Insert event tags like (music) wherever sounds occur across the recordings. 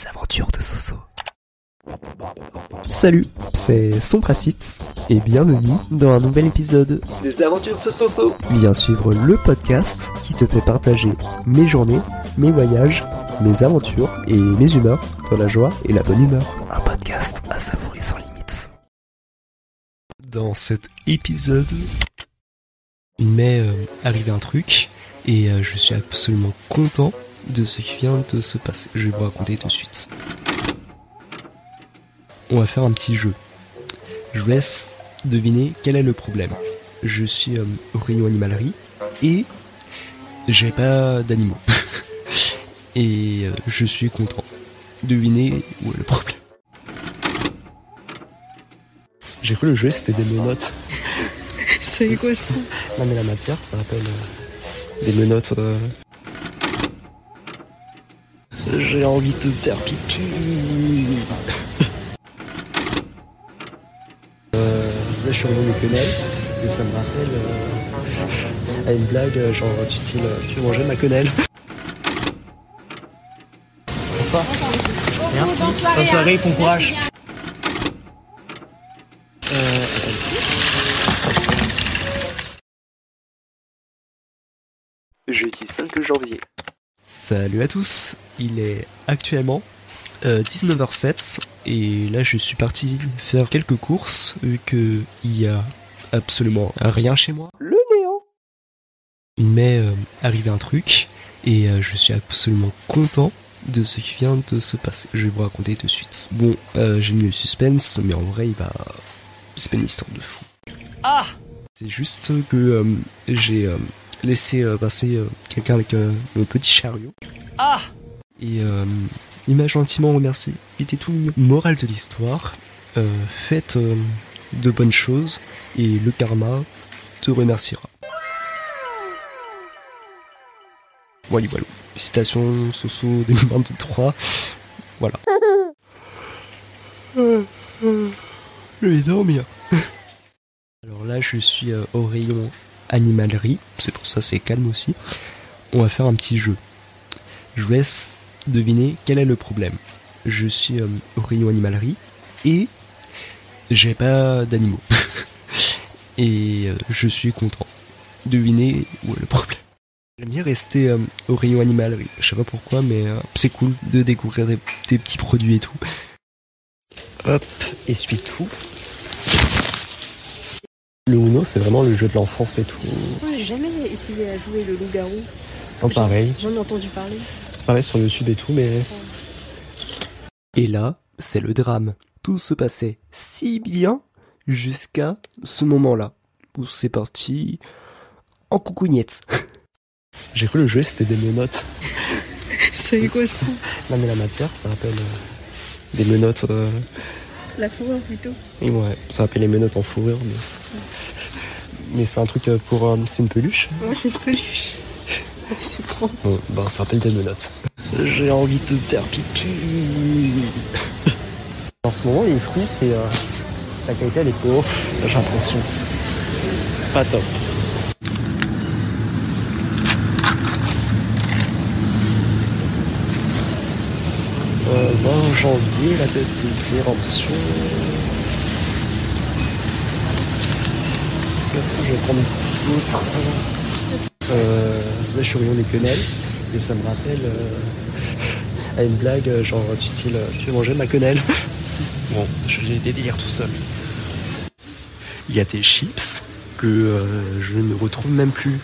Les aventures de Soso. Salut, c'est Sompracite et bienvenue dans un nouvel épisode. Des aventures de Soso. Viens suivre le podcast qui te fait partager mes journées, mes voyages, mes aventures et mes humeurs dans la joie et la bonne humeur. Un podcast à savourer sans limites. Dans cet épisode, il m'est euh, arrivé un truc et euh, je suis absolument content de ce qui vient de se passer. Je vais vous raconter tout de suite. On va faire un petit jeu. Je vous laisse deviner quel est le problème. Je suis euh, au rayon animalerie et j'ai pas d'animaux. (laughs) et euh, je suis content. Devinez où est le problème. J'ai cru le jeu c'était des menottes. (laughs) C'est quoi ça? Non mais la matière ça rappelle euh, des menottes. J'ai envie de faire pipi. Euh, là je suis revenu des quenelles et ça me rappelle euh, à une blague euh, genre du style euh, tu veux manger ma quenelle? Bonsoir. Merci. Bonne soirée, bon courage. Euh, Jeudi 5 janvier. Salut à tous, il est actuellement euh, 19h07 et là je suis parti faire quelques courses vu que il y a absolument rien chez moi. Le néant. Il m'est euh, arrivé un truc et euh, je suis absolument content de ce qui vient de se passer. Je vais vous raconter tout de suite. Bon, euh, j'ai mis le suspense, mais en vrai il va... C'est pas une histoire de fou. Ah C'est juste que euh, j'ai euh, laissé euh, passer euh, quelqu'un avec euh, mon petit chariot. Ah Et euh, il m'a gentiment remercié. Il était tout mignon. Morale de l'histoire, euh, faites euh, de bonnes choses et le karma te remerciera. Voilà, voilà. Citation Soso 2023. Voilà. (laughs) Je vais dormir. (laughs) Alors là, je suis euh, au rayon animalerie. C'est pour ça c'est calme aussi. On va faire un petit jeu. Je vous laisse deviner quel est le problème. Je suis euh, au rayon animalerie et j'ai pas d'animaux. (laughs) et euh, je suis content. Devinez où est le problème. J'aime bien rester euh, au rayon animalerie. Je sais pas pourquoi, mais euh, c'est cool de découvrir des, des petits produits et tout. Hop, essuie tout. Le Uno, c'est vraiment le jeu de l'enfance et tout. Moi, j'ai jamais essayé à jouer le loup-garou. Non, pareil. J'en ai entendu parler. pareil sur YouTube et tout, mais. Et là, c'est le drame. Tout se passait si bien jusqu'à ce moment-là où c'est parti en coucougnette. (laughs) J'ai cru le jeu c'était des menottes. (laughs) C'est quoi ça Non mais la matière, ça rappelle euh, des menottes. euh, La fourrure plutôt. et ouais, ça rappelle les menottes en fourrure. Mais, mais c'est un truc euh, pour. euh, c'est une peluche. Moi, c'est peluche. C'est. Bon, ben ça rappelle des menottes. J'ai envie de faire pipi. En ce moment, les fruits, c'est. euh, la qualité, elle est ouf, j'ai l'impression. Pas top. 20 janvier, la date de péremption. Qu'est-ce que je vais prendre d'autre euh, Là, je suis au rayon des quenelles et ça me rappelle euh, à une blague, euh, genre du style euh, Tu veux manger ma quenelle? Bon, je vais délire tout seul. Il y a des chips que je ne retrouve même plus.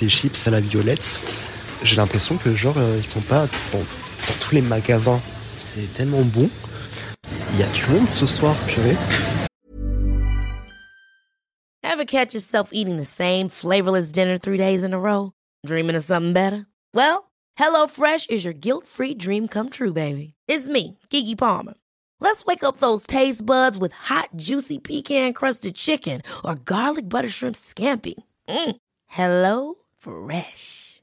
Des chips à la violette. J'ai l'impression que genre ils font pas dans, dans tous les magasins. C'est tellement bon. Il y a du monde ce soir, purée. Ever catch yourself eating the same flavorless dinner three days in a row? Dreaming of something better? Well, HelloFresh is your guilt-free dream come true, baby. It's me, Kiki Palmer. Let's wake up those taste buds with hot, juicy pecan crusted chicken or garlic butter shrimp scampi. Mm. Hello Fresh.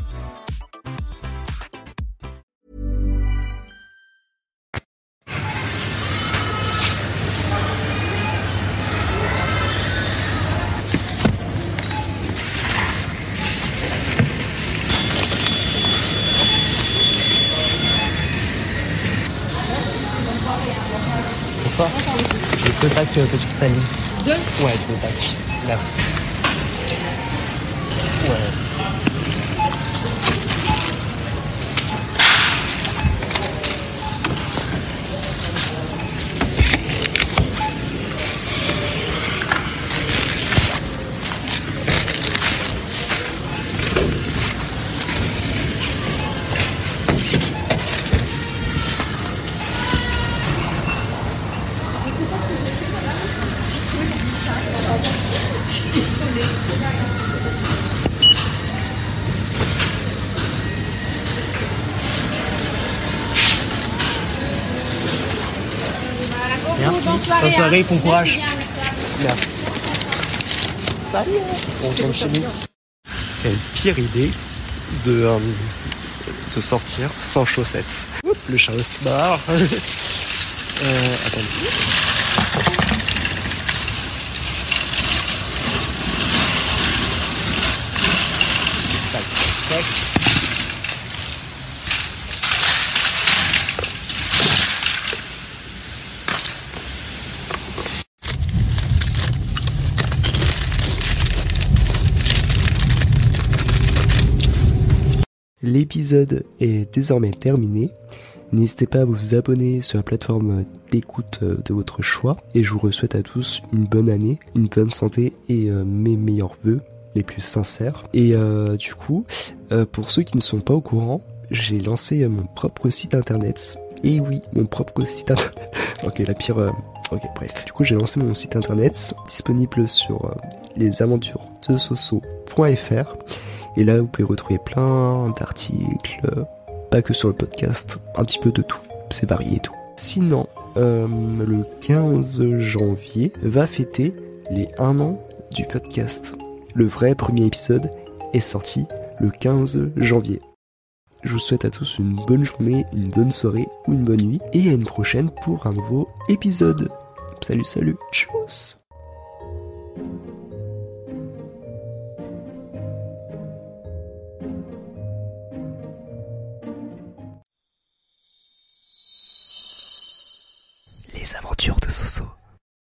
J'ai deux packs euh, petite famille. Deux Ouais, deux packs. Merci. Merci. Bonne soirée, bon courage. Merci. Salut. On retourne chez nous. Quelle pire idée de, euh, de sortir sans chaussettes. Oups, le chat se barre. (laughs) euh, attendez. Tac, tac. L'épisode est désormais terminé. N'hésitez pas à vous abonner sur la plateforme d'écoute euh, de votre choix. Et je vous souhaite à tous une bonne année, une bonne santé et euh, mes meilleurs voeux les plus sincères. Et euh, du coup, pour ceux qui ne sont pas au courant, j'ai lancé mon propre site internet. Et oui, mon propre site internet. (laughs) ok, la pire... Ok, bref. Du coup, j'ai lancé mon site internet disponible sur euh, Et là, vous pouvez retrouver plein d'articles, pas que sur le podcast, un petit peu de tout. C'est varié et tout. Sinon, euh, le 15 janvier va fêter les 1 an du podcast. Le vrai premier épisode est sorti le 15 janvier. Je vous souhaite à tous une bonne journée, une bonne soirée ou une bonne nuit et à une prochaine pour un nouveau épisode. Salut, salut, tchuss Aventures de Soso.